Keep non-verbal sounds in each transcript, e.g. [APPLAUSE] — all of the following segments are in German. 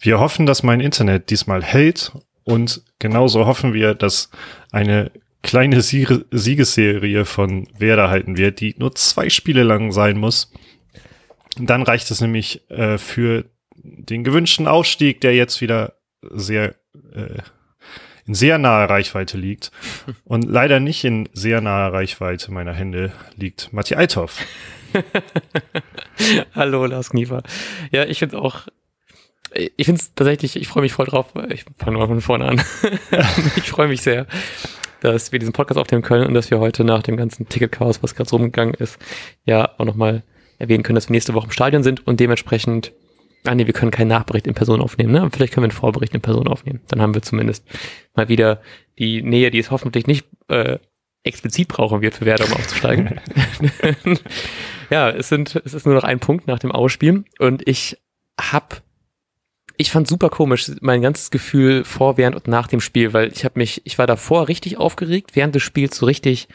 Wir hoffen, dass mein Internet diesmal hält und genauso hoffen wir, dass eine kleine Sieg Siegesserie von Werder halten wird, die nur zwei Spiele lang sein muss. Dann reicht es nämlich äh, für den gewünschten Aufstieg, der jetzt wieder sehr äh, in sehr naher Reichweite liegt. [LAUGHS] Und leider nicht in sehr naher Reichweite meiner Hände liegt Matti Althoff. [LAUGHS] Hallo, Lars Kniefer. Ja, ich finde auch, ich finde es tatsächlich, ich freue mich voll drauf. Ich fange mal von vorne an. [LAUGHS] ich freue mich sehr, dass wir diesen Podcast aufnehmen können und dass wir heute nach dem ganzen Ticket-Chaos, was gerade so rumgegangen ist, ja auch nochmal erwähnen können, dass wir nächste Woche im Stadion sind und dementsprechend Ah nee, wir können keinen Nachbericht in Person aufnehmen, ne? Aber vielleicht können wir einen Vorbericht in Person aufnehmen. Dann haben wir zumindest mal wieder die Nähe, die es hoffentlich nicht äh, explizit brauchen wird für Werder, um aufzusteigen. [LAUGHS] [LAUGHS] ja, es sind, es ist nur noch ein Punkt nach dem Ausspielen und ich hab, ich fand super komisch mein ganzes Gefühl vor, während und nach dem Spiel, weil ich habe mich, ich war davor richtig aufgeregt, während des Spiels so richtig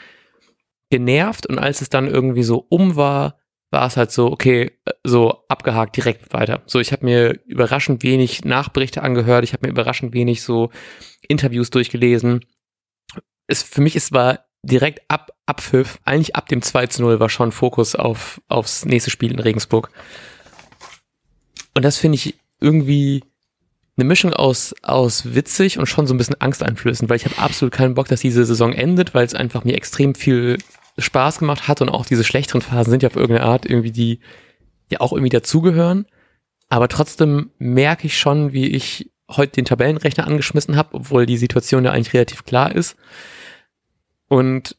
genervt und als es dann irgendwie so um war, war es halt so, okay, so abgehakt direkt weiter. So, ich habe mir überraschend wenig Nachberichte angehört, ich habe mir überraschend wenig so Interviews durchgelesen. Es, für mich ist war direkt ab Abpfiff, eigentlich ab dem 2 zu 0 war schon Fokus auf, aufs nächste Spiel in Regensburg. Und das finde ich irgendwie eine Mischung aus, aus witzig und schon so ein bisschen angsteinflößend, weil ich habe absolut keinen Bock, dass diese Saison endet, weil es einfach mir extrem viel Spaß gemacht hat und auch diese schlechteren Phasen sind ja auf irgendeine Art irgendwie die ja auch irgendwie dazugehören. Aber trotzdem merke ich schon, wie ich heute den Tabellenrechner angeschmissen habe, obwohl die Situation ja eigentlich relativ klar ist. Und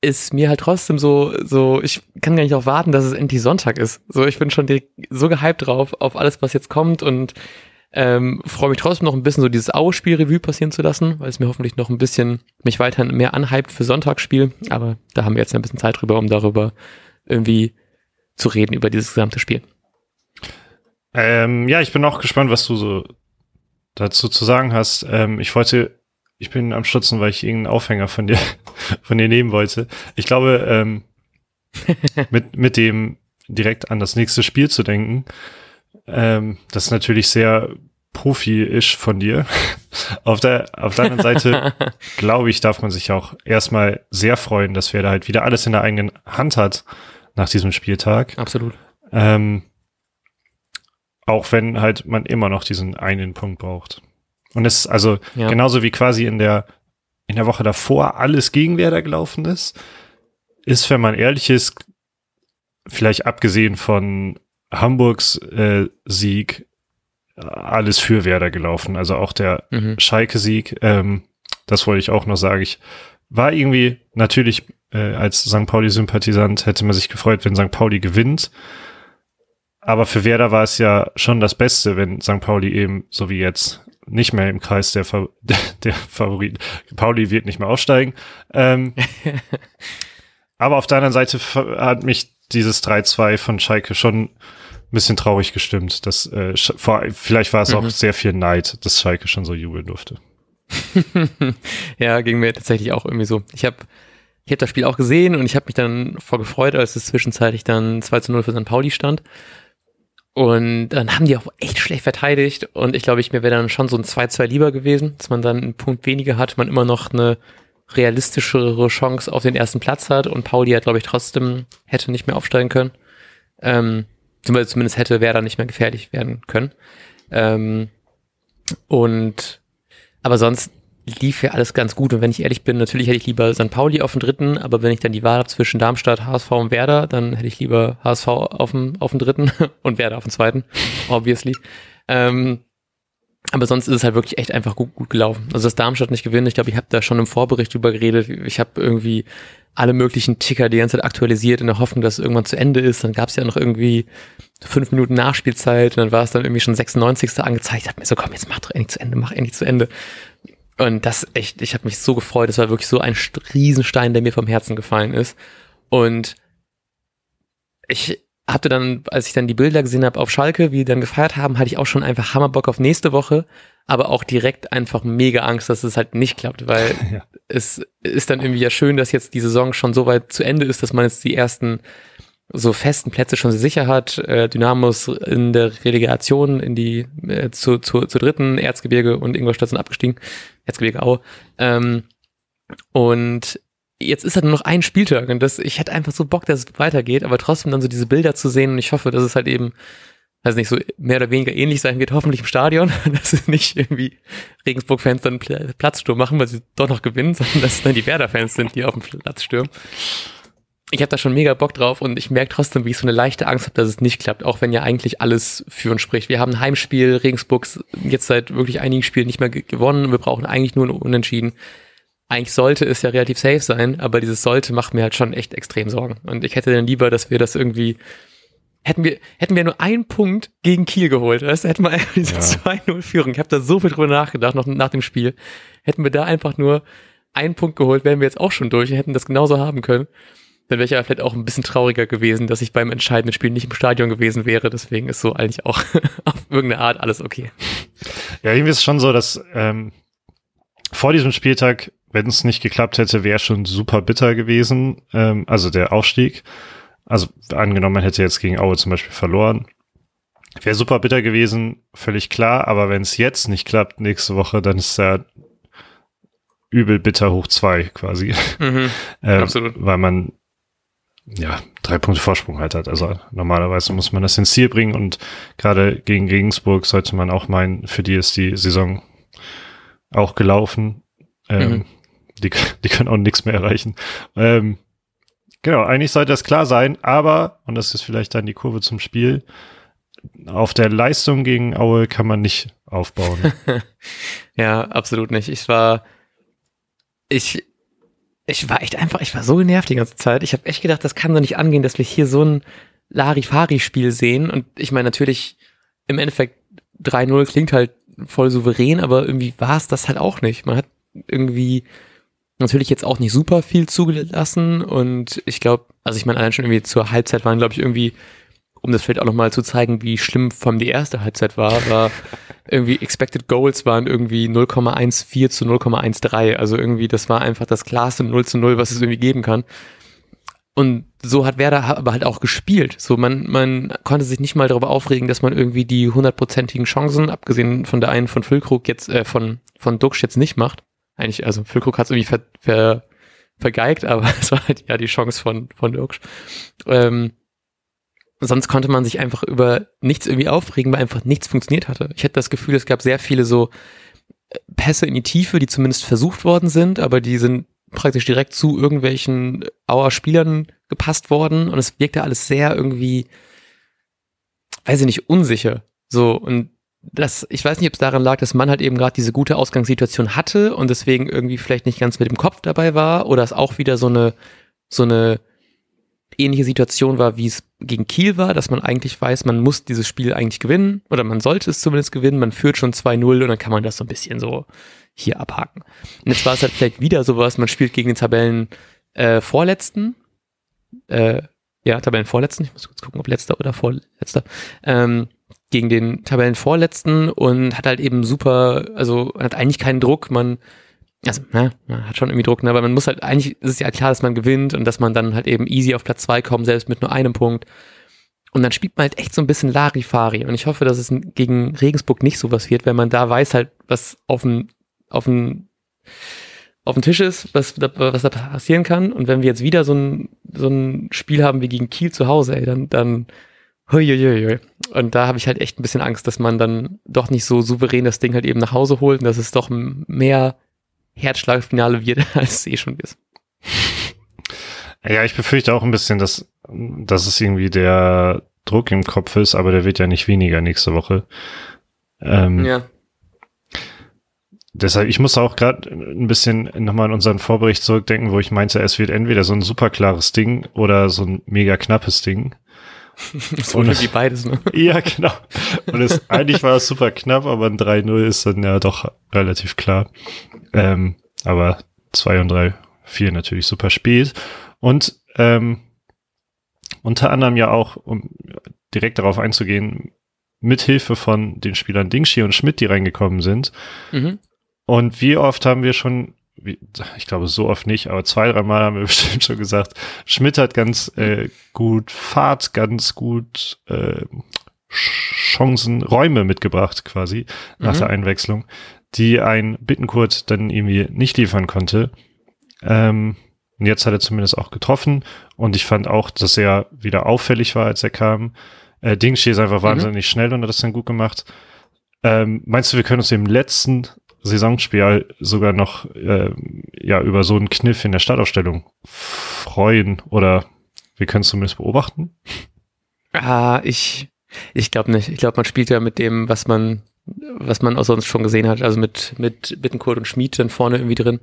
ist mir halt trotzdem so, so, ich kann gar nicht auch warten, dass es endlich Sonntag ist. So, ich bin schon direkt so gehypt drauf, auf alles, was jetzt kommt und ähm, freue mich trotzdem noch ein bisschen so dieses Ausspielrevue passieren zu lassen, weil es mir hoffentlich noch ein bisschen mich weiterhin mehr anhypt für Sonntagsspiel. Aber da haben wir jetzt ein bisschen Zeit drüber, um darüber irgendwie zu reden, über dieses gesamte Spiel. Ähm, ja, ich bin auch gespannt, was du so dazu zu sagen hast. Ähm, ich wollte, ich bin am Stutzen, weil ich irgendeinen Aufhänger von dir, [LAUGHS] von dir nehmen wollte. Ich glaube, ähm, [LAUGHS] mit, mit dem direkt an das nächste Spiel zu denken, ähm, das ist natürlich sehr profi-isch von dir. [LAUGHS] auf der, auf der anderen Seite, glaube ich, darf man sich auch erstmal sehr freuen, dass wer da halt wieder alles in der eigenen Hand hat nach diesem Spieltag. Absolut. Ähm, auch wenn halt man immer noch diesen einen Punkt braucht. Und es ist also ja. genauso wie quasi in der, in der Woche davor alles gegen Werder gelaufen ist, ist, wenn man ehrlich ist, vielleicht abgesehen von Hamburgs äh, Sieg alles für Werder gelaufen. Also auch der mhm. Schalke-Sieg, ähm, das wollte ich auch noch sagen. Ich war irgendwie natürlich äh, als St. Pauli-Sympathisant hätte man sich gefreut, wenn St. Pauli gewinnt. Aber für Werder war es ja schon das Beste, wenn St. Pauli eben, so wie jetzt, nicht mehr im Kreis der, Fa [LAUGHS] der Favoriten. Pauli wird nicht mehr aufsteigen. Ähm, [LAUGHS] aber auf der anderen Seite hat mich dieses 3-2 von Schalke schon ein bisschen traurig gestimmt. Dass, äh, vor, vielleicht war es mhm. auch sehr viel Neid, dass Schalke schon so jubeln durfte. [LAUGHS] ja, ging mir tatsächlich auch irgendwie so. Ich habe ich hab das Spiel auch gesehen und ich habe mich dann vor gefreut, als es zwischenzeitlich dann 2 zu 0 für St. Pauli stand. Und dann haben die auch echt schlecht verteidigt. Und ich glaube, ich mir wäre dann schon so ein 2-2 lieber gewesen, dass man dann einen Punkt weniger hat, man immer noch eine realistischere Chance auf den ersten Platz hat und Pauli hat, glaube ich, trotzdem hätte nicht mehr aufsteigen können. Ähm, zumindest hätte Werder nicht mehr gefährlich werden können. Ähm, und aber sonst lief ja alles ganz gut. Und wenn ich ehrlich bin, natürlich hätte ich lieber St. Pauli auf dem dritten, aber wenn ich dann die Wahl habe zwischen Darmstadt, HSV und Werder, dann hätte ich lieber HSV auf dem, auf dem dritten [LAUGHS] und Werder auf dem zweiten, [LAUGHS] obviously. Ähm, aber sonst ist es halt wirklich echt einfach gut, gut gelaufen. Also dass Darmstadt nicht gewinnt, ich glaube, ich habe da schon im Vorbericht drüber geredet. Ich habe irgendwie alle möglichen Ticker die ganze Zeit aktualisiert in der Hoffnung, dass es irgendwann zu Ende ist. Dann gab es ja noch irgendwie fünf Minuten Nachspielzeit und dann war es dann irgendwie schon 96. angezeigt. Ich habe mir so, komm, jetzt mach doch endlich zu Ende, mach endlich zu Ende. Und das echt, ich habe mich so gefreut. Das war wirklich so ein Riesenstein, der mir vom Herzen gefallen ist. Und ich hatte dann, als ich dann die Bilder gesehen habe auf Schalke, wie die dann gefeiert haben, hatte ich auch schon einfach Hammerbock auf nächste Woche, aber auch direkt einfach mega Angst, dass es halt nicht klappt, weil [LAUGHS] ja. es ist dann irgendwie ja schön, dass jetzt die Saison schon so weit zu Ende ist, dass man jetzt die ersten so festen Plätze schon sicher hat. Äh, Dynamos in der Relegation in die äh, zu, zu, zu dritten Erzgebirge und Ingolstadt sind abgestiegen. Erzgebirge Aue. Ähm, und jetzt ist halt nur noch ein Spieltag und das, ich hätte einfach so Bock, dass es weitergeht, aber trotzdem dann so diese Bilder zu sehen und ich hoffe, dass es halt eben, also nicht so mehr oder weniger ähnlich sein wird, hoffentlich im Stadion, [LAUGHS] dass es nicht irgendwie Regensburg-Fans dann Platzsturm machen, weil sie doch noch gewinnen, sondern dass es dann die Werder-Fans sind, die auf dem Platz stürmen ich habe da schon mega Bock drauf und ich merke trotzdem, wie ich so eine leichte Angst habe, dass es nicht klappt, auch wenn ja eigentlich alles für uns spricht. Wir haben ein Heimspiel, Regensburg jetzt seit wirklich einigen Spielen nicht mehr gewonnen. Wir brauchen eigentlich nur ein Unentschieden. Eigentlich sollte es ja relativ safe sein, aber dieses sollte macht mir halt schon echt extrem Sorgen. Und ich hätte dann lieber, dass wir das irgendwie hätten wir, hätten wir nur einen Punkt gegen Kiel geholt, weißt du, hätten wir einfach [LAUGHS] diese ja. 2-0-Führung. Ich habe da so viel drüber nachgedacht, noch nach dem Spiel. Hätten wir da einfach nur einen Punkt geholt, wären wir jetzt auch schon durch und hätten das genauso haben können dann wäre ich ja vielleicht auch ein bisschen trauriger gewesen, dass ich beim entscheidenden Spiel nicht im Stadion gewesen wäre. Deswegen ist so eigentlich auch [LAUGHS] auf irgendeine Art alles okay. Ja, irgendwie ist es schon so, dass ähm, vor diesem Spieltag, wenn es nicht geklappt hätte, wäre schon super bitter gewesen. Ähm, also der Aufstieg. Also angenommen, man hätte jetzt gegen Aue zum Beispiel verloren. Wäre super bitter gewesen, völlig klar. Aber wenn es jetzt nicht klappt nächste Woche, dann ist ja übel bitter hoch zwei quasi. Mhm, [LAUGHS] ähm, absolut. Weil man ja, drei Punkte Vorsprung halt hat. Also normalerweise muss man das ins Ziel bringen und gerade gegen Regensburg sollte man auch meinen, für die ist die Saison auch gelaufen. Ähm, mhm. die, die können auch nichts mehr erreichen. Ähm, genau, eigentlich sollte das klar sein, aber, und das ist vielleicht dann die Kurve zum Spiel, auf der Leistung gegen Aue kann man nicht aufbauen. [LAUGHS] ja, absolut nicht. Ich war, ich, ich war echt einfach, ich war so genervt die ganze Zeit. Ich habe echt gedacht, das kann doch nicht angehen, dass wir hier so ein Larifari-Spiel sehen. Und ich meine, natürlich, im Endeffekt 3-0 klingt halt voll souverän, aber irgendwie war es das halt auch nicht. Man hat irgendwie natürlich jetzt auch nicht super viel zugelassen und ich glaube, also ich meine, allein schon irgendwie zur Halbzeit waren, glaube ich, irgendwie um das vielleicht auch nochmal zu zeigen, wie schlimm vom die erste Halbzeit war, war irgendwie Expected Goals waren irgendwie 0,14 zu 0,13. Also irgendwie, das war einfach das klarste 0 zu 0, was es irgendwie geben kann. Und so hat Werder aber halt auch gespielt. So, man, man konnte sich nicht mal darüber aufregen, dass man irgendwie die hundertprozentigen Chancen, abgesehen von der einen von Füllkrug jetzt, äh, von, von Duxch jetzt nicht macht. Eigentlich, also Füllkrug hat es irgendwie ver, ver, vergeigt, aber [LAUGHS] es war halt ja die Chance von, von Duxch. Ähm, sonst konnte man sich einfach über nichts irgendwie aufregen, weil einfach nichts funktioniert hatte. Ich hatte das Gefühl, es gab sehr viele so äh, Pässe in die Tiefe, die zumindest versucht worden sind, aber die sind praktisch direkt zu irgendwelchen Auer Spielern gepasst worden und es wirkte alles sehr irgendwie, weiß ich nicht, unsicher. So und das, ich weiß nicht, ob es daran lag, dass man halt eben gerade diese gute Ausgangssituation hatte und deswegen irgendwie vielleicht nicht ganz mit dem Kopf dabei war oder es auch wieder so eine so eine ähnliche Situation war, wie es gegen Kiel war, dass man eigentlich weiß, man muss dieses Spiel eigentlich gewinnen oder man sollte es zumindest gewinnen, man führt schon 2-0 und dann kann man das so ein bisschen so hier abhaken. Und jetzt war es halt vielleicht wieder sowas, man spielt gegen den Tabellen äh, Vorletzten, äh, ja, Tabellen Vorletzten, ich muss kurz gucken, ob letzter oder vorletzter, ähm, gegen den Tabellen Vorletzten und hat halt eben super, also hat eigentlich keinen Druck, man also, ne, man hat schon irgendwie Druck, ne, aber man muss halt, eigentlich ist es ja klar, dass man gewinnt und dass man dann halt eben easy auf Platz zwei kommt, selbst mit nur einem Punkt. Und dann spielt man halt echt so ein bisschen Larifari. Und ich hoffe, dass es gegen Regensburg nicht sowas wird, wenn man da weiß halt, was auf dem, auf dem, auf dem Tisch ist, was da, was da passieren kann. Und wenn wir jetzt wieder so ein, so ein Spiel haben wie gegen Kiel zu Hause, ey, dann, dann, Huiuiui. Und da habe ich halt echt ein bisschen Angst, dass man dann doch nicht so souverän das Ding halt eben nach Hause holt und dass es doch mehr Herzschlagfinale wird, [LAUGHS] als es eh schon ist. Ja, ich befürchte auch ein bisschen, dass, dass es irgendwie der Druck im Kopf ist, aber der wird ja nicht weniger nächste Woche. Ähm, ja. Deshalb, ich muss auch gerade ein bisschen nochmal an unseren Vorbericht zurückdenken, wo ich meinte, es wird entweder so ein super klares Ding oder so ein mega knappes Ding. [LAUGHS] so wie beides, ne? [LAUGHS] ja, genau. Und es, eigentlich war es super knapp, aber ein 3-0 ist dann ja doch relativ klar. Ähm, aber 2 und 3, 4 natürlich super spät. Und ähm, unter anderem ja auch, um direkt darauf einzugehen, mithilfe von den Spielern Dingshi und Schmidt, die reingekommen sind. Mhm. Und wie oft haben wir schon ich glaube so oft nicht, aber zwei, drei Mal haben wir [LAUGHS] bestimmt schon gesagt, Schmidt hat ganz äh, gut Fahrt, ganz gut äh, Chancen, Räume mitgebracht quasi nach mhm. der Einwechslung, die ein Bittenkurt dann irgendwie nicht liefern konnte. Ähm, und jetzt hat er zumindest auch getroffen und ich fand auch, dass er wieder auffällig war, als er kam. Äh, Dingshi ist einfach mhm. wahnsinnig schnell und hat das dann gut gemacht. Ähm, meinst du, wir können uns im letzten Saisonspiel sogar noch äh, ja über so einen Kniff in der Startaufstellung freuen oder wir können es zumindest beobachten? Ah, ich ich glaube nicht. Ich glaube, man spielt ja mit dem, was man was man auch sonst schon gesehen hat, also mit mit Bittenkurt und Schmied dann vorne irgendwie drin.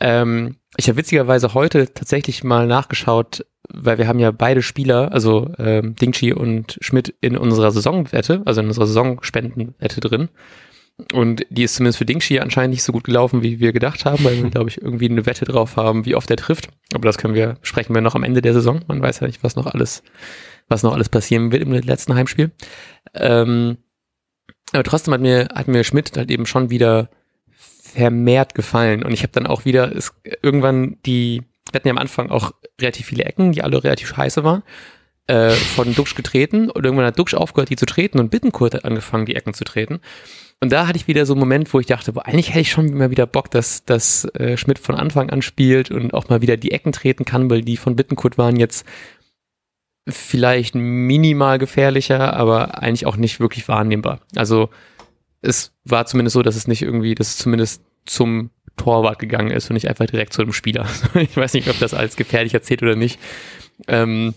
Ähm, ich habe witzigerweise heute tatsächlich mal nachgeschaut, weil wir haben ja beide Spieler, also ähm, Dingchi und Schmidt in unserer Saisonwette, also in unserer Saisonspendenwette drin. Und die ist zumindest für Dingshi anscheinend nicht so gut gelaufen, wie wir gedacht haben, weil wir, [LAUGHS] glaube ich, irgendwie eine Wette drauf haben, wie oft er trifft. Aber das können wir, sprechen wir noch am Ende der Saison. Man weiß ja nicht, was noch alles, was noch alles passieren wird im letzten Heimspiel. Ähm, aber trotzdem hat mir, hat mir Schmidt halt eben schon wieder vermehrt gefallen. Und ich habe dann auch wieder ist irgendwann die, wir hatten ja am Anfang auch relativ viele Ecken, die alle relativ scheiße waren, äh, von Duxch getreten. Und irgendwann hat Duxch aufgehört, die zu treten und Bittenkurt hat angefangen, die Ecken zu treten. Und da hatte ich wieder so einen Moment, wo ich dachte, boah, eigentlich hätte ich schon immer wieder Bock, dass, dass äh, Schmidt von Anfang an spielt und auch mal wieder die Ecken treten kann, weil die von Bittenkurt waren jetzt vielleicht minimal gefährlicher, aber eigentlich auch nicht wirklich wahrnehmbar. Also es war zumindest so, dass es nicht irgendwie, dass es zumindest zum Torwart gegangen ist und nicht einfach direkt zu dem Spieler. [LAUGHS] ich weiß nicht, ob das als gefährlich erzählt oder nicht. Ähm,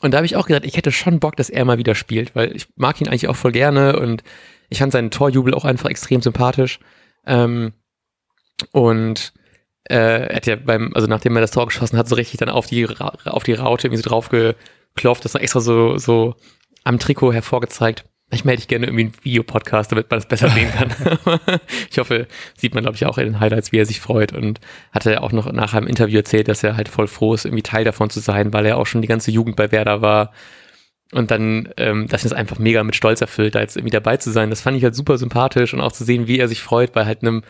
und da habe ich auch gesagt, ich hätte schon Bock, dass er mal wieder spielt, weil ich mag ihn eigentlich auch voll gerne und ich fand seinen Torjubel auch einfach extrem sympathisch. Ähm, und äh, er hat ja beim, also nachdem er das Tor geschossen hat, so richtig dann auf die, auf die Raute irgendwie so draufgeklopft, das extra so, so am Trikot hervorgezeigt. Ich melde ich gerne irgendwie einen Videopodcast, damit man das besser sehen kann. [LAUGHS] ich hoffe, sieht man, glaube ich, auch in den Highlights, wie er sich freut. Und hatte er auch noch nachher im Interview erzählt, dass er halt voll froh ist, irgendwie Teil davon zu sein, weil er auch schon die ganze Jugend bei Werder war und dann, ähm, das ist einfach mega mit Stolz erfüllt, da jetzt irgendwie dabei zu sein. Das fand ich halt super sympathisch und auch zu sehen, wie er sich freut bei halt einem,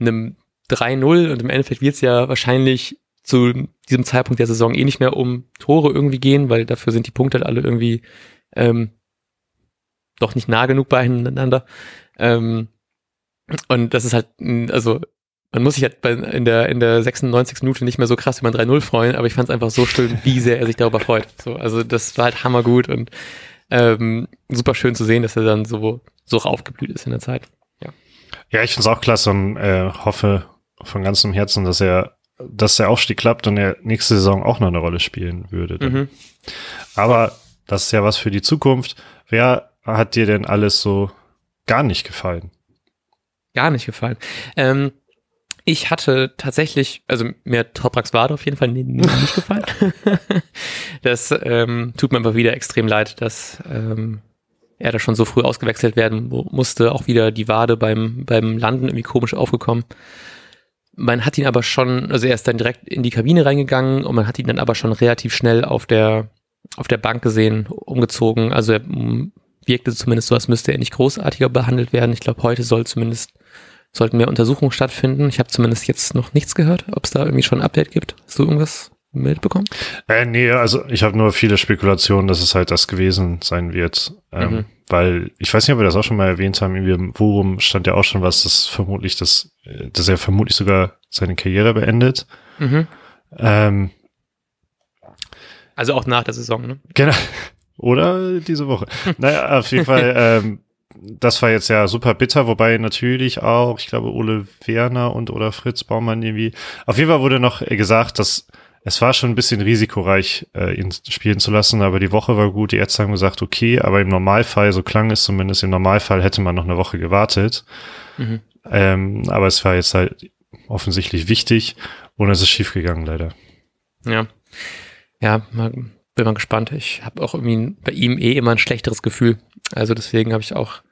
einem 3-0 und im Endeffekt wird es ja wahrscheinlich zu diesem Zeitpunkt der Saison eh nicht mehr um Tore irgendwie gehen, weil dafür sind die Punkte halt alle irgendwie ähm, doch nicht nah genug beieinander. Ähm, und das ist halt, also man muss sich halt bei, in, der, in der 96. Minute nicht mehr so krass wie man 3-0 freuen, aber ich fand es einfach so schön, wie sehr er sich darüber freut. So, also das war halt hammergut und ähm, super schön zu sehen, dass er dann so, so aufgeblüht ist in der Zeit. Ja, ja ich finde es auch klasse und äh, hoffe von ganzem Herzen, dass er, dass der Aufstieg klappt und er nächste Saison auch noch eine Rolle spielen würde. Mhm. Aber das ist ja was für die Zukunft. Wer hat dir denn alles so gar nicht gefallen? Gar nicht gefallen. Ähm, ich hatte tatsächlich, also mir Toprax Wade auf jeden Fall nicht gefallen. [LAUGHS] das ähm, tut mir aber wieder extrem leid, dass ähm, er da schon so früh ausgewechselt werden musste. Auch wieder die Wade beim, beim Landen irgendwie komisch aufgekommen. Man hat ihn aber schon, also er ist dann direkt in die Kabine reingegangen und man hat ihn dann aber schon relativ schnell auf der, auf der Bank gesehen, umgezogen. Also er wirkte zumindest so, als müsste er nicht großartiger behandelt werden. Ich glaube, heute soll zumindest sollten mehr Untersuchungen stattfinden. Ich habe zumindest jetzt noch nichts gehört, ob es da irgendwie schon ein Update gibt. Hast du irgendwas mitbekommen? Äh, nee, also ich habe nur viele Spekulationen, dass es halt das gewesen sein wird. Ähm, mhm. Weil ich weiß nicht, ob wir das auch schon mal erwähnt haben, irgendwie im Forum stand ja auch schon was, dass vermutlich das, dass er vermutlich sogar seine Karriere beendet. Mhm. Ähm, also auch nach der Saison, ne? Genau. Oder diese Woche. naja, auf jeden Fall [LAUGHS] ähm, das war jetzt ja super bitter, wobei natürlich auch, ich glaube, Ole Werner und oder Fritz Baumann irgendwie. Auf jeden Fall wurde noch gesagt, dass es war schon ein bisschen risikoreich, äh, ihn spielen zu lassen, aber die Woche war gut. Die Ärzte haben gesagt, okay, aber im Normalfall, so klang es zumindest, im Normalfall hätte man noch eine Woche gewartet. Mhm. Ähm, aber es war jetzt halt offensichtlich wichtig und es ist schiefgegangen, leider. Ja. Ja, bin mal gespannt. Ich habe auch irgendwie bei ihm eh immer ein schlechteres Gefühl. Also deswegen habe ich auch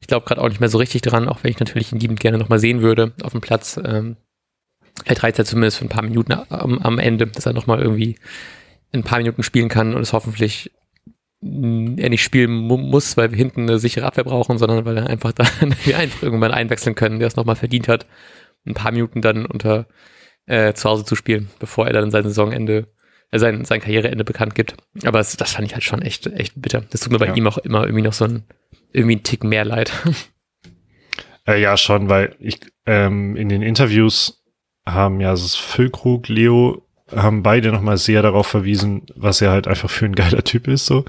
ich glaube gerade auch nicht mehr so richtig dran, auch wenn ich natürlich ihn liebend gerne nochmal sehen würde auf dem Platz. Ähm, vielleicht reizt er zumindest für ein paar Minuten am, am Ende, dass er nochmal irgendwie ein paar Minuten spielen kann und es hoffentlich er nicht spielen muss, weil wir hinten eine sichere Abwehr brauchen, sondern weil er einfach [LAUGHS] dann wir einfach irgendwann einwechseln können, der es nochmal verdient hat. ein paar Minuten dann unter äh, zu Hause zu spielen, bevor er dann sein Saisonende, sein, sein Karriereende bekannt gibt. Aber es, das fand ich halt schon echt, echt bitter. Das tut mir bei ja. ihm auch immer irgendwie noch so ein, irgendwie ein Tick mehr leid. [LAUGHS] Äh, ja, schon, weil ich ähm, in den Interviews haben ja das Füllkrug, Leo, haben beide nochmal sehr darauf verwiesen, was er halt einfach für ein geiler Typ ist, so.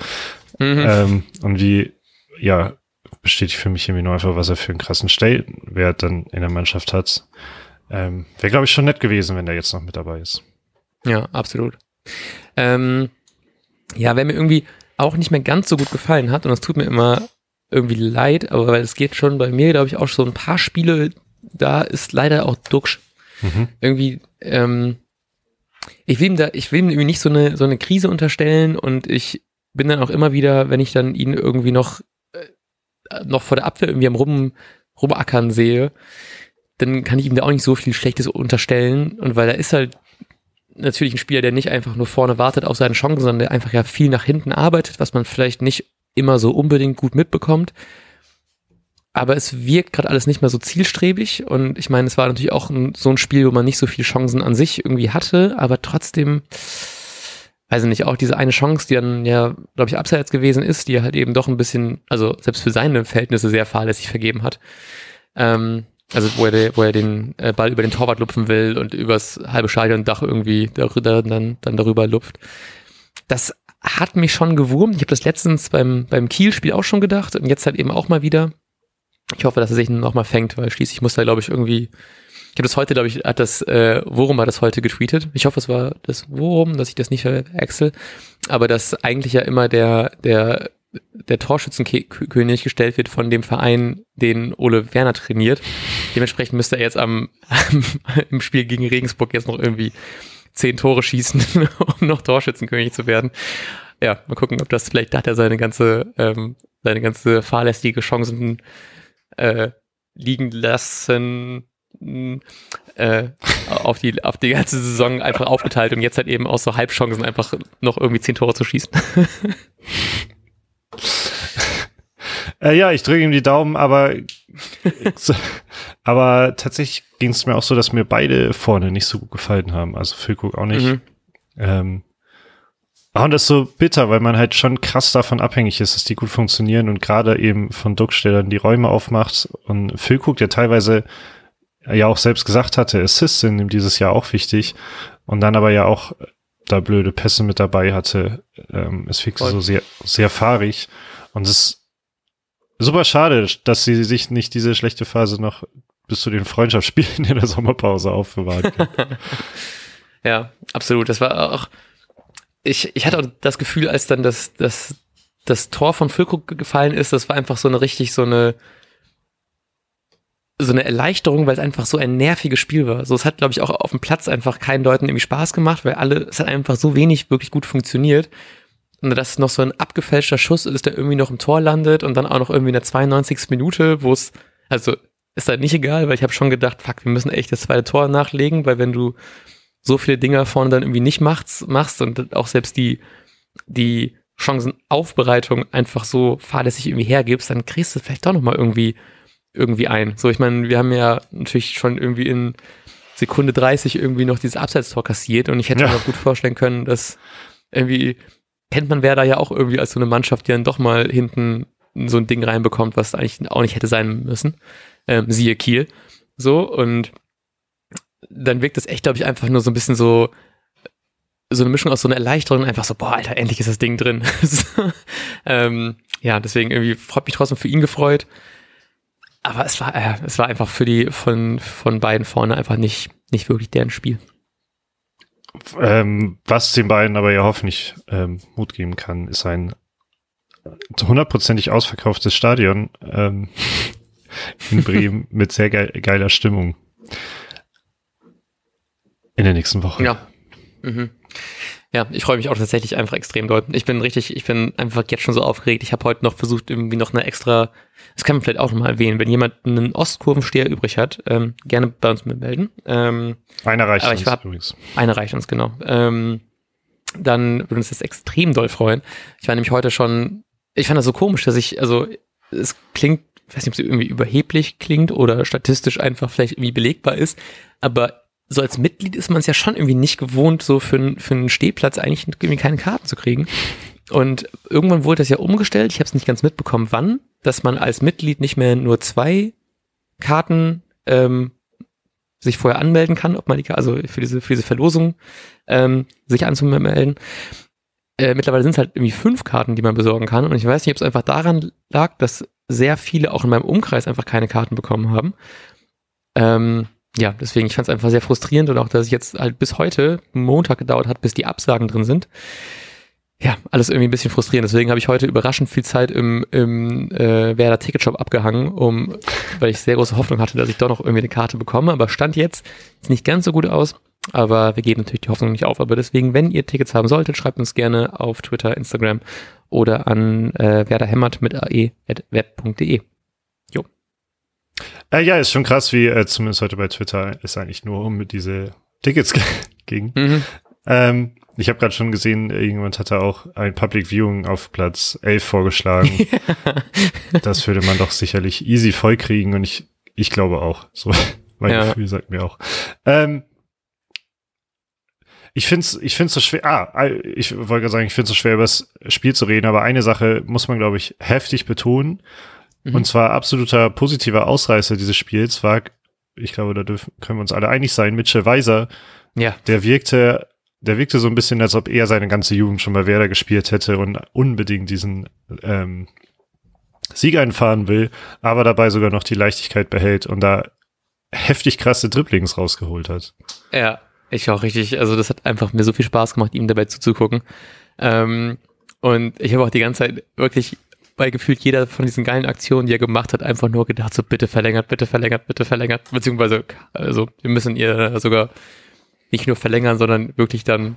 Mhm. Ähm, und wie, ja, bestätigt für mich irgendwie nur einfach, was er für einen krassen Stellenwert dann in der Mannschaft hat. Ähm, Wäre, glaube ich, schon nett gewesen, wenn der jetzt noch mit dabei ist. Ja, absolut. Ähm, ja, wer mir irgendwie auch nicht mehr ganz so gut gefallen hat, und das tut mir immer irgendwie leid, aber weil es geht schon bei mir, glaube ich, auch so ein paar Spiele, da ist leider auch Duxch. Mhm. Irgendwie, ähm, ich will ihm da, ich will ihm irgendwie nicht so eine, so eine Krise unterstellen und ich bin dann auch immer wieder, wenn ich dann ihn irgendwie noch, äh, noch vor der Abwehr irgendwie am Rum, rumackern sehe, dann kann ich ihm da auch nicht so viel Schlechtes unterstellen. Und weil er ist halt natürlich ein Spieler, der nicht einfach nur vorne wartet auf seine Chancen, sondern der einfach ja viel nach hinten arbeitet, was man vielleicht nicht immer so unbedingt gut mitbekommt. Aber es wirkt gerade alles nicht mehr so zielstrebig. Und ich meine, es war natürlich auch ein, so ein Spiel, wo man nicht so viele Chancen an sich irgendwie hatte, aber trotzdem, weiß ich nicht, auch diese eine Chance, die dann ja, glaube ich, abseits gewesen ist, die halt eben doch ein bisschen, also selbst für seine Verhältnisse sehr fahrlässig vergeben hat. Ähm, also wo er, wo er den äh, Ball über den Torwart lupfen will und übers halbe Stadiondach irgendwie darüber, dann, dann darüber lupft. Das hat mich schon gewurmt. Ich habe das letztens beim, beim Kiel-Spiel auch schon gedacht und jetzt halt eben auch mal wieder. Ich hoffe, dass er sich noch mal fängt, weil schließlich muss er, glaube ich, irgendwie. Ich habe das heute, glaube ich, hat das äh, Worum hat das heute getweetet. Ich hoffe, es war das Worum, dass ich das nicht verwechsel. Aber dass eigentlich ja immer der, der der Torschützenkönig gestellt wird von dem Verein, den Ole Werner trainiert. Dementsprechend müsste er jetzt am, im Spiel gegen Regensburg jetzt noch irgendwie zehn Tore schießen, [LAUGHS] um noch Torschützenkönig zu werden. Ja, mal gucken, ob das vielleicht hat er seine ganze, ähm, seine ganze fahrlässige Chancen äh, liegen lassen äh, auf die auf die ganze Saison einfach aufgeteilt und jetzt halt eben aus so Halbchancen einfach noch irgendwie zehn Tore zu schießen. [LAUGHS] Äh, ja, ich drücke ihm die Daumen, aber, [LAUGHS] aber tatsächlich ging es mir auch so, dass mir beide vorne nicht so gut gefallen haben. Also Füllkrug auch nicht. Mhm. Ähm, und das ist so bitter, weil man halt schon krass davon abhängig ist, dass die gut funktionieren und gerade eben von Duck, der dann die Räume aufmacht und Füllkrug, der teilweise ja auch selbst gesagt hatte, Assists sind ihm dieses Jahr auch wichtig und dann aber ja auch da blöde Pässe mit dabei hatte. Ähm, es fix so sehr, sehr fahrig und es ist super schade, dass sie sich nicht diese schlechte Phase noch bis zu den Freundschaftsspielen in der Sommerpause aufbewahren können. [LAUGHS] ja, absolut. Das war auch, ich, ich hatte auch das Gefühl, als dann das, das, das Tor von Füllkrug gefallen ist, das war einfach so eine richtig so eine, so eine Erleichterung, weil es einfach so ein nerviges Spiel war. So, es hat, glaube ich, auch auf dem Platz einfach keinen Leuten irgendwie Spaß gemacht, weil alle, es hat einfach so wenig wirklich gut funktioniert dass es noch so ein abgefälschter Schuss ist, der irgendwie noch im Tor landet und dann auch noch irgendwie in der 92. Minute, wo es, also ist halt nicht egal, weil ich habe schon gedacht, fuck, wir müssen echt das zweite Tor nachlegen, weil wenn du so viele Dinger vorne dann irgendwie nicht machst, machst und auch selbst die, die Chancenaufbereitung einfach so fahrlässig irgendwie hergibst, dann kriegst du vielleicht doch nochmal irgendwie, irgendwie ein. So, ich meine, wir haben ja natürlich schon irgendwie in Sekunde 30 irgendwie noch dieses Abseitstor kassiert und ich hätte ja. mir auch gut vorstellen können, dass irgendwie kennt man Werder ja auch irgendwie als so eine Mannschaft, die dann doch mal hinten so ein Ding reinbekommt, was eigentlich auch nicht hätte sein müssen. Ähm, siehe Kiel. So, und dann wirkt das echt, glaube ich, einfach nur so ein bisschen so, so eine Mischung aus so einer Erleichterung, einfach so, boah, Alter, endlich ist das Ding drin. [LAUGHS] ähm, ja, deswegen irgendwie freut mich trotzdem für ihn gefreut. Aber es war, äh, es war einfach für die von, von beiden vorne einfach nicht, nicht wirklich deren Spiel. Ähm, was den beiden aber ja hoffentlich ähm, Mut geben kann, ist ein hundertprozentig ausverkauftes Stadion ähm, [LAUGHS] in Bremen mit sehr ge geiler Stimmung in der nächsten Woche. Ja. Mhm. Ja, ich freue mich auch tatsächlich einfach extrem doll. Ich bin richtig, ich bin einfach jetzt schon so aufgeregt. Ich habe heute noch versucht, irgendwie noch eine extra, das kann man vielleicht auch nochmal erwähnen, wenn jemand einen Ostkurvensteher übrig hat, ähm, gerne bei uns melden. Ähm, einer reicht uns war, übrigens. Einer reicht uns, genau. Ähm, dann würde uns das extrem doll freuen. Ich war nämlich heute schon, ich fand das so komisch, dass ich, also es klingt weiß nicht, ob sie irgendwie überheblich klingt oder statistisch einfach vielleicht irgendwie belegbar ist, aber so als Mitglied ist man es ja schon irgendwie nicht gewohnt, so für, für einen Stehplatz eigentlich irgendwie keine Karten zu kriegen. Und irgendwann wurde das ja umgestellt, ich habe es nicht ganz mitbekommen, wann, dass man als Mitglied nicht mehr nur zwei Karten ähm, sich vorher anmelden kann, ob man die, also für diese, für diese Verlosung ähm, sich anzumelden. Äh, mittlerweile sind es halt irgendwie fünf Karten, die man besorgen kann. Und ich weiß nicht, ob es einfach daran lag, dass sehr viele auch in meinem Umkreis einfach keine Karten bekommen haben. Ähm, ja, deswegen, ich fand es einfach sehr frustrierend und auch, dass es jetzt halt bis heute Montag gedauert hat, bis die Absagen drin sind ja, alles irgendwie ein bisschen frustrierend. Deswegen habe ich heute überraschend viel Zeit im, im äh, Werder Ticketshop abgehangen, um, weil ich sehr große Hoffnung hatte, dass ich doch noch irgendwie eine Karte bekomme. Aber Stand jetzt ist nicht ganz so gut aus. Aber wir geben natürlich die Hoffnung nicht auf. Aber deswegen, wenn ihr Tickets haben solltet, schreibt uns gerne auf Twitter, Instagram oder an äh, werderhämmert mit ae.web.de. Äh, ja, ist schon krass, wie äh, zumindest heute bei Twitter es eigentlich nur um diese Tickets [LAUGHS] ging. Mhm. Ähm, ich habe gerade schon gesehen, irgendjemand hatte auch ein Public Viewing auf Platz 11 vorgeschlagen. [LAUGHS] das würde man doch sicherlich easy voll kriegen und ich, ich glaube auch. So, [LAUGHS] mein ja. Gefühl sagt mir auch. Ähm, ich finde es ich find's so schwer. Ah, ich wollte gerade sagen, ich finde es so schwer, über das Spiel zu reden, aber eine Sache muss man, glaube ich, heftig betonen. Mhm. Und zwar absoluter positiver Ausreißer dieses Spiels war, ich glaube, da dürfen, können wir uns alle einig sein, Mitchell Weiser. Ja. Der wirkte der wirkte so ein bisschen, als ob er seine ganze Jugend schon bei Werder gespielt hätte und unbedingt diesen ähm, Sieg einfahren will, aber dabei sogar noch die Leichtigkeit behält und da heftig krasse Dribblings rausgeholt hat. Ja, ich auch richtig. Also das hat einfach mir so viel Spaß gemacht, ihm dabei zuzugucken. Ähm, und ich habe auch die ganze Zeit wirklich bei gefühlt jeder von diesen geilen Aktionen, die er gemacht hat, einfach nur gedacht, so bitte verlängert, bitte verlängert, bitte verlängert, beziehungsweise, also wir müssen ihr sogar nicht nur verlängern, sondern wirklich dann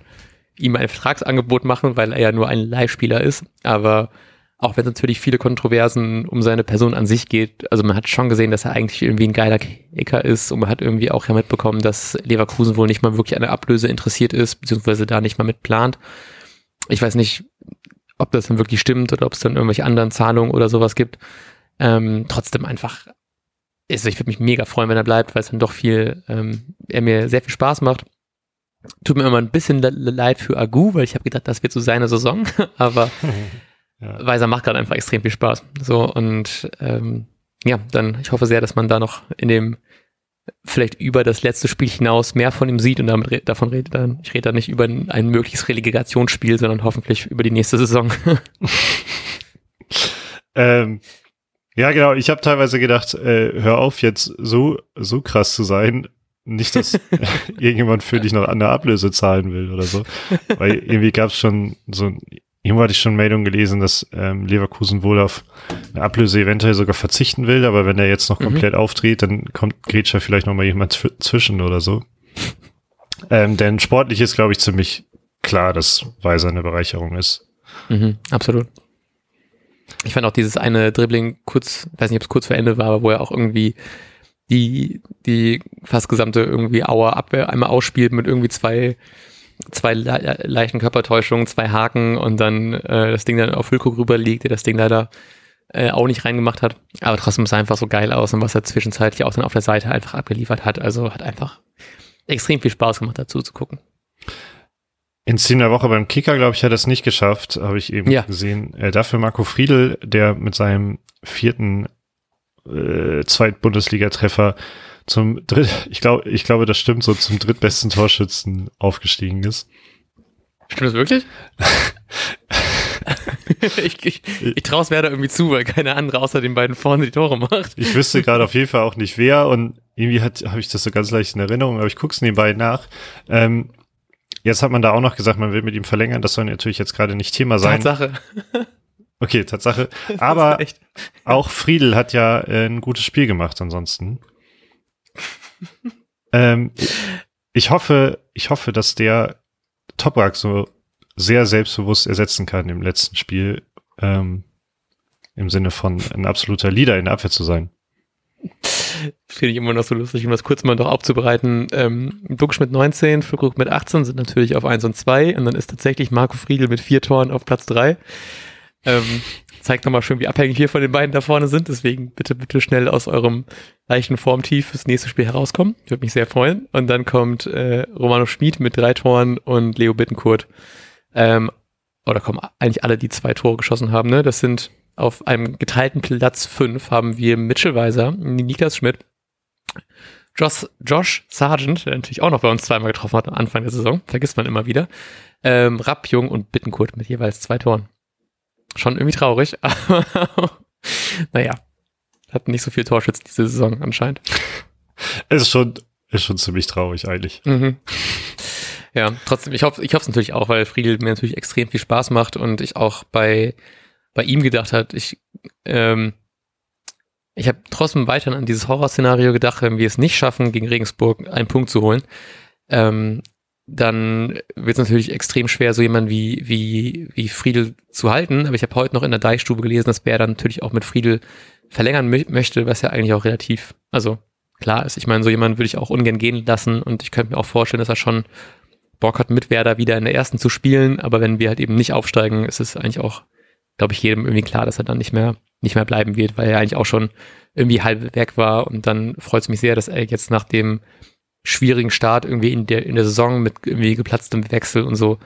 ihm ein Vertragsangebot machen, weil er ja nur ein Leihspieler ist. Aber auch wenn es natürlich viele Kontroversen um seine Person an sich geht, also man hat schon gesehen, dass er eigentlich irgendwie ein geiler Kicker ist und man hat irgendwie auch ja mitbekommen, dass Leverkusen wohl nicht mal wirklich an der Ablöse interessiert ist, beziehungsweise da nicht mal mit plant. Ich weiß nicht, ob das dann wirklich stimmt oder ob es dann irgendwelche anderen Zahlungen oder sowas gibt. Ähm, trotzdem einfach, also ich würde mich mega freuen, wenn er bleibt, weil es dann doch viel, ähm, er mir sehr viel Spaß macht. Tut mir immer ein bisschen leid für Agu, weil ich habe gedacht, das wird so seine Saison, [LAUGHS] aber [LAUGHS] ja. Weiser macht gerade einfach extrem viel Spaß. So und ähm, ja, dann ich hoffe sehr, dass man da noch in dem vielleicht über das letzte Spiel hinaus mehr von ihm sieht und damit davon redet dann, ich rede da nicht über ein, ein mögliches Relegationsspiel, sondern hoffentlich über die nächste Saison. [LAUGHS] ähm, ja, genau. Ich habe teilweise gedacht, äh, hör auf, jetzt so so krass zu sein. Nicht, dass [LAUGHS] irgendjemand für dich noch an der Ablöse zahlen will oder so. Weil irgendwie gab es schon so, irgendwo hatte ich schon Meldung gelesen, dass ähm, Leverkusen wohl auf eine Ablöse eventuell sogar verzichten will, aber wenn er jetzt noch mhm. komplett auftritt, dann kommt Gretscher vielleicht noch mal jemand zwischen oder so. Ähm, denn sportlich ist, glaube ich, ziemlich klar, dass Weiser eine Bereicherung ist. Mhm, absolut. Ich fand auch dieses eine Dribbling kurz, weiß nicht, ob es kurz vor Ende war, aber wo er auch irgendwie die, die fast gesamte irgendwie Auer Abwehr einmal ausspielt mit irgendwie zwei, zwei le leichten Körpertäuschungen, zwei Haken und dann äh, das Ding dann auf Füllkrug rüberliegt, der das Ding leider äh, auch nicht reingemacht hat. Aber trotzdem sah einfach so geil aus und was er zwischenzeitlich auch dann auf der Seite einfach abgeliefert hat. Also hat einfach extrem viel Spaß gemacht, dazu zu gucken. In Team der Woche beim Kicker, glaube ich, hat er es nicht geschafft, habe ich eben ja. gesehen. Äh, dafür Marco Friedl, der mit seinem vierten äh, Zweit-Bundesliga-Treffer zum dritt, ich glaube, ich glaube, das stimmt, so zum drittbesten Torschützen aufgestiegen ist. Stimmt das wirklich? [LAUGHS] ich ich, ich traue es Werder irgendwie zu, weil keine andere außer den beiden vorne die Tore macht. Ich wüsste gerade auf jeden Fall auch nicht wer und irgendwie habe ich das so ganz leicht in Erinnerung, aber ich gucke es nebenbei nach. Ähm, jetzt hat man da auch noch gesagt, man will mit ihm verlängern. Das soll natürlich jetzt gerade nicht Thema sein. Tatsache. Okay, Tatsache. [LAUGHS] Aber auch Friedel hat ja äh, ein gutes Spiel gemacht ansonsten. Ähm, ich hoffe, ich hoffe, dass der Toprak so sehr selbstbewusst ersetzen kann im letzten Spiel. Ähm, Im Sinne von ein absoluter Leader in der Abwehr zu sein. Finde ich immer noch so lustig, um das kurz mal noch aufzubereiten. Ähm, Duxch mit 19, Füllkrug mit 18 sind natürlich auf 1 und 2 und dann ist tatsächlich Marco Friedel mit vier Toren auf Platz 3. Ähm, zeigt nochmal schön, wie abhängig wir von den beiden da vorne sind. Deswegen bitte, bitte schnell aus eurem leichten Formtief fürs nächste Spiel herauskommen. Würde mich sehr freuen. Und dann kommt äh, Romano Schmid mit drei Toren und Leo Bittenkurt. Ähm, oder kommen eigentlich alle, die zwei Tore geschossen haben. Ne? Das sind auf einem geteilten Platz fünf haben wir Mitchell Weiser, Niklas Schmidt, Josh, Josh Sargent, der natürlich auch noch bei uns zweimal getroffen hat am Anfang der Saison, vergisst man immer wieder, ähm, Rapp, Jung und Bittenkurt mit jeweils zwei Toren. Schon irgendwie traurig, [LAUGHS] aber naja, hat nicht so viel Torschütz diese Saison anscheinend. Es ist schon, ist schon ziemlich traurig eigentlich. Mhm. Ja, trotzdem, ich hoffe ich hoffe es natürlich auch, weil Friedel mir natürlich extrem viel Spaß macht und ich auch bei, bei ihm gedacht hat, ich, ähm, ich habe trotzdem weiterhin an dieses Horrorszenario gedacht, wenn wir es nicht schaffen, gegen Regensburg einen Punkt zu holen, ähm, dann wird es natürlich extrem schwer, so jemanden wie, wie, wie Friedel zu halten. Aber ich habe heute noch in der Deichstube gelesen, dass Bär dann natürlich auch mit Friedel verlängern möchte, was ja eigentlich auch relativ, also klar ist. Ich meine, so jemanden würde ich auch ungern gehen lassen und ich könnte mir auch vorstellen, dass er schon Bock hat, mit Werder wieder in der ersten zu spielen. Aber wenn wir halt eben nicht aufsteigen, ist es eigentlich auch, glaube ich, jedem irgendwie klar, dass er dann nicht mehr, nicht mehr bleiben wird, weil er eigentlich auch schon irgendwie halb weg war. Und dann freut es mich sehr, dass er jetzt nach dem schwierigen Start irgendwie in der, in der Saison mit irgendwie geplatztem Wechsel und so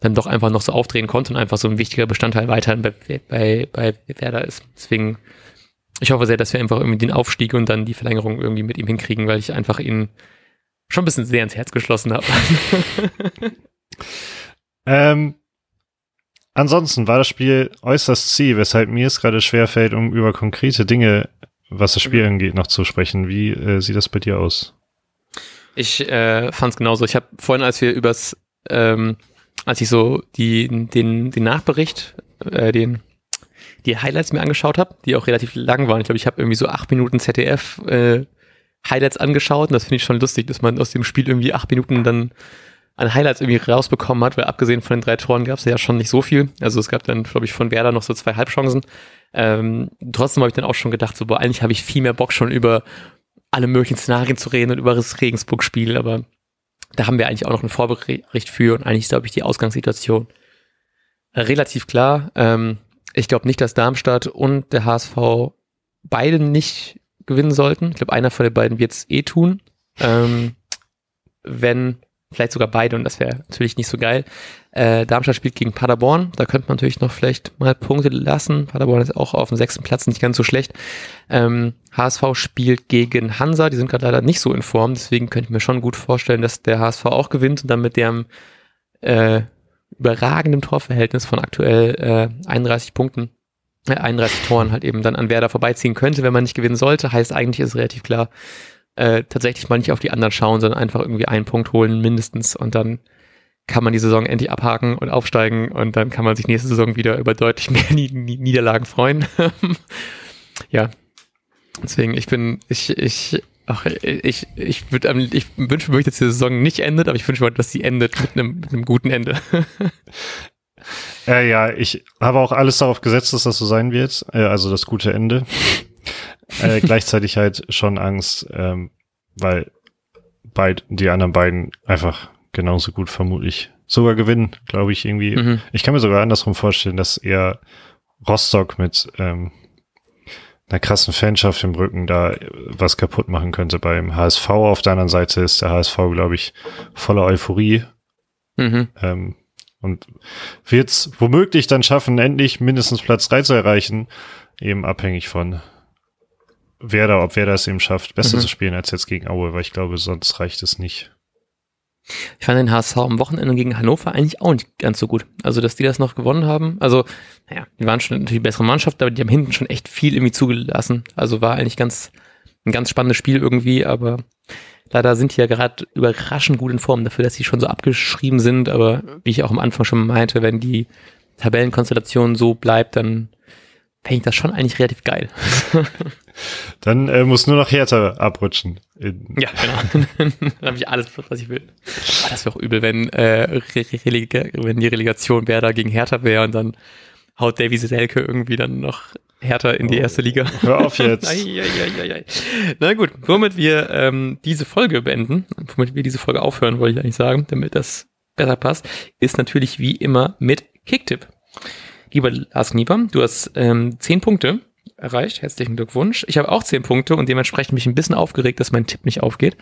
dann doch einfach noch so aufdrehen konnte und einfach so ein wichtiger Bestandteil weiterhin bei, bei, bei Werder ist. Deswegen, ich hoffe sehr, dass wir einfach irgendwie den Aufstieg und dann die Verlängerung irgendwie mit ihm hinkriegen, weil ich einfach ihn schon ein bisschen sehr ins Herz geschlossen habe. [LAUGHS] ähm, ansonsten war das Spiel äußerst zäh, weshalb mir es gerade schwerfällt, um über konkrete Dinge, was das Spiel mhm. angeht, noch zu sprechen. Wie äh, sieht das bei dir aus? Ich äh, fand es genauso. Ich habe vorhin, als wir übers, ähm, als ich so die, den, den Nachbericht, äh, den, die Highlights mir angeschaut habe, die auch relativ lang waren. Ich glaube, ich habe irgendwie so acht Minuten ZDF äh, Highlights angeschaut und das finde ich schon lustig, dass man aus dem Spiel irgendwie acht Minuten dann an Highlights irgendwie rausbekommen hat, weil abgesehen von den drei Toren gab es ja schon nicht so viel. Also es gab dann, glaube ich, von Werder noch so zwei Halbchancen. Ähm, trotzdem habe ich dann auch schon gedacht, so, boah, eigentlich habe ich viel mehr Bock schon über alle möglichen Szenarien zu reden und über das Regensburg-Spiel, aber da haben wir eigentlich auch noch einen Vorbericht für und eigentlich ist, glaube ich, die Ausgangssituation relativ klar. Ähm, ich glaube nicht, dass Darmstadt und der HSV beide nicht gewinnen sollten. Ich glaube, einer von den beiden wird es eh tun. Ähm, wenn, vielleicht sogar beide, und das wäre natürlich nicht so geil. Äh, Darmstadt spielt gegen Paderborn, da könnte man natürlich noch vielleicht mal Punkte lassen. Paderborn ist auch auf dem sechsten Platz nicht ganz so schlecht. Ähm, HSV spielt gegen Hansa, die sind gerade leider nicht so in Form, deswegen könnte ich mir schon gut vorstellen, dass der HSV auch gewinnt und dann mit dem äh, überragenden Torverhältnis von aktuell äh, 31 Punkten 31 Toren halt eben dann an Werder vorbeiziehen könnte, wenn man nicht gewinnen sollte. Heißt eigentlich ist relativ klar, äh, tatsächlich mal nicht auf die anderen schauen, sondern einfach irgendwie einen Punkt holen mindestens und dann kann man die Saison endlich abhaken und aufsteigen und dann kann man sich nächste Saison wieder über deutlich mehr [LAUGHS] Niederlagen freuen. [LAUGHS] ja, deswegen ich bin ich ich Ach, ich, ich, würd, ich wünsche mir, dass die Saison nicht endet, aber ich wünsche mir, dass sie endet mit einem, mit einem guten Ende. [LAUGHS] Äh, ja, ich habe auch alles darauf gesetzt, dass das so sein wird. Äh, also das gute Ende. Äh, [LAUGHS] gleichzeitig halt schon Angst, ähm, weil beid, die anderen beiden einfach genauso gut vermutlich sogar gewinnen, glaube ich irgendwie. Mhm. Ich kann mir sogar andersrum vorstellen, dass eher Rostock mit ähm, einer krassen Fanschaft im Rücken da was kaputt machen könnte. Beim HSV auf der anderen Seite ist der HSV, glaube ich, voller Euphorie. Mhm. Ähm, und wird es womöglich dann schaffen, endlich mindestens Platz 3 zu erreichen, eben abhängig von Werder, ob Werder es eben schafft, besser mhm. zu spielen als jetzt gegen Aue, weil ich glaube, sonst reicht es nicht. Ich fand den HSV am Wochenende gegen Hannover eigentlich auch nicht ganz so gut. Also, dass die das noch gewonnen haben. Also, naja, die waren schon natürlich bessere Mannschaft, aber die haben hinten schon echt viel irgendwie zugelassen. Also war eigentlich ganz, ein ganz spannendes Spiel irgendwie, aber Leider sind die ja gerade überraschend gut in Form dafür, dass sie schon so abgeschrieben sind. Aber wie ich auch am Anfang schon meinte, wenn die Tabellenkonstellation so bleibt, dann fände ich das schon eigentlich relativ geil. [LAUGHS] Dann äh, muss nur noch Hertha abrutschen. ja, genau. [LAUGHS] dann habe ich alles, was ich will. Aber das wäre auch übel, wenn, äh, wenn die Relegation wäre da gegen Hertha wäre und dann haut Davy Selke irgendwie dann noch Hertha in die oh. erste Liga. Hör auf jetzt. [LAUGHS] Na gut, womit wir ähm, diese Folge beenden, womit wir diese Folge aufhören, wollte ich eigentlich sagen, damit das besser passt, ist natürlich wie immer mit Kicktipp. Lieber Lars Knieper, du hast ähm, zehn Punkte erreicht. Herzlichen Glückwunsch. Ich habe auch zehn Punkte und dementsprechend mich ein bisschen aufgeregt, dass mein Tipp nicht aufgeht,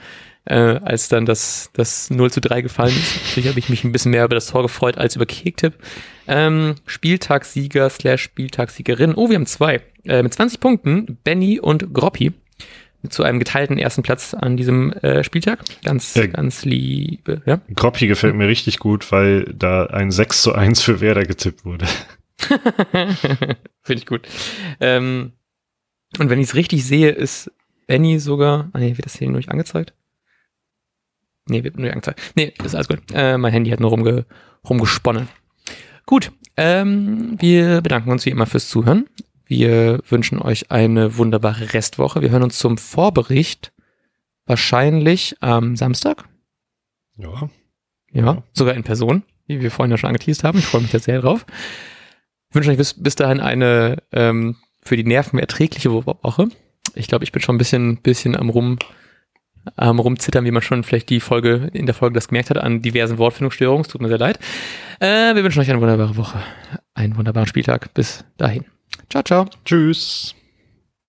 äh, als dann das, das 0 zu 3 gefallen ist. [LAUGHS] Natürlich habe ich mich ein bisschen mehr über das Tor gefreut als über Kicktipp. Ähm, Spieltagssieger slash Spieltagssiegerin. Oh, wir haben zwei. Äh, mit 20 Punkten Benny und Groppi zu einem geteilten ersten Platz an diesem äh, Spieltag. Ganz, ja. ganz liebe. Ja? Groppi gefällt mir richtig gut, weil da ein 6 zu 1 für Werder getippt wurde. [LAUGHS] Finde ich gut. Ähm, und wenn ich es richtig sehe, ist Benny sogar. Ah, nee, wird das hier nur nicht angezeigt? Nee, wird nur nicht angezeigt. Nee, ist alles gut. Äh, mein Handy hat nur rumge rumgesponnen. Gut, ähm, wir bedanken uns wie immer fürs Zuhören. Wir wünschen euch eine wunderbare Restwoche. Wir hören uns zum Vorbericht wahrscheinlich am Samstag. Ja. Ja, sogar in Person, wie wir vorhin ja schon angeteased haben. Ich freue mich da sehr drauf. Ich wünsche euch bis, bis dahin eine ähm, für die Nerven erträgliche Woche. Ich glaube, ich bin schon ein bisschen, bisschen am Rum, am rumzittern, wie man schon vielleicht die Folge, in der Folge das gemerkt hat, an diversen Wortfindungsstörungen. Es tut mir sehr leid. Äh, wir wünschen euch eine wunderbare Woche, einen wunderbaren Spieltag. Bis dahin. Ciao, ciao. Tschüss.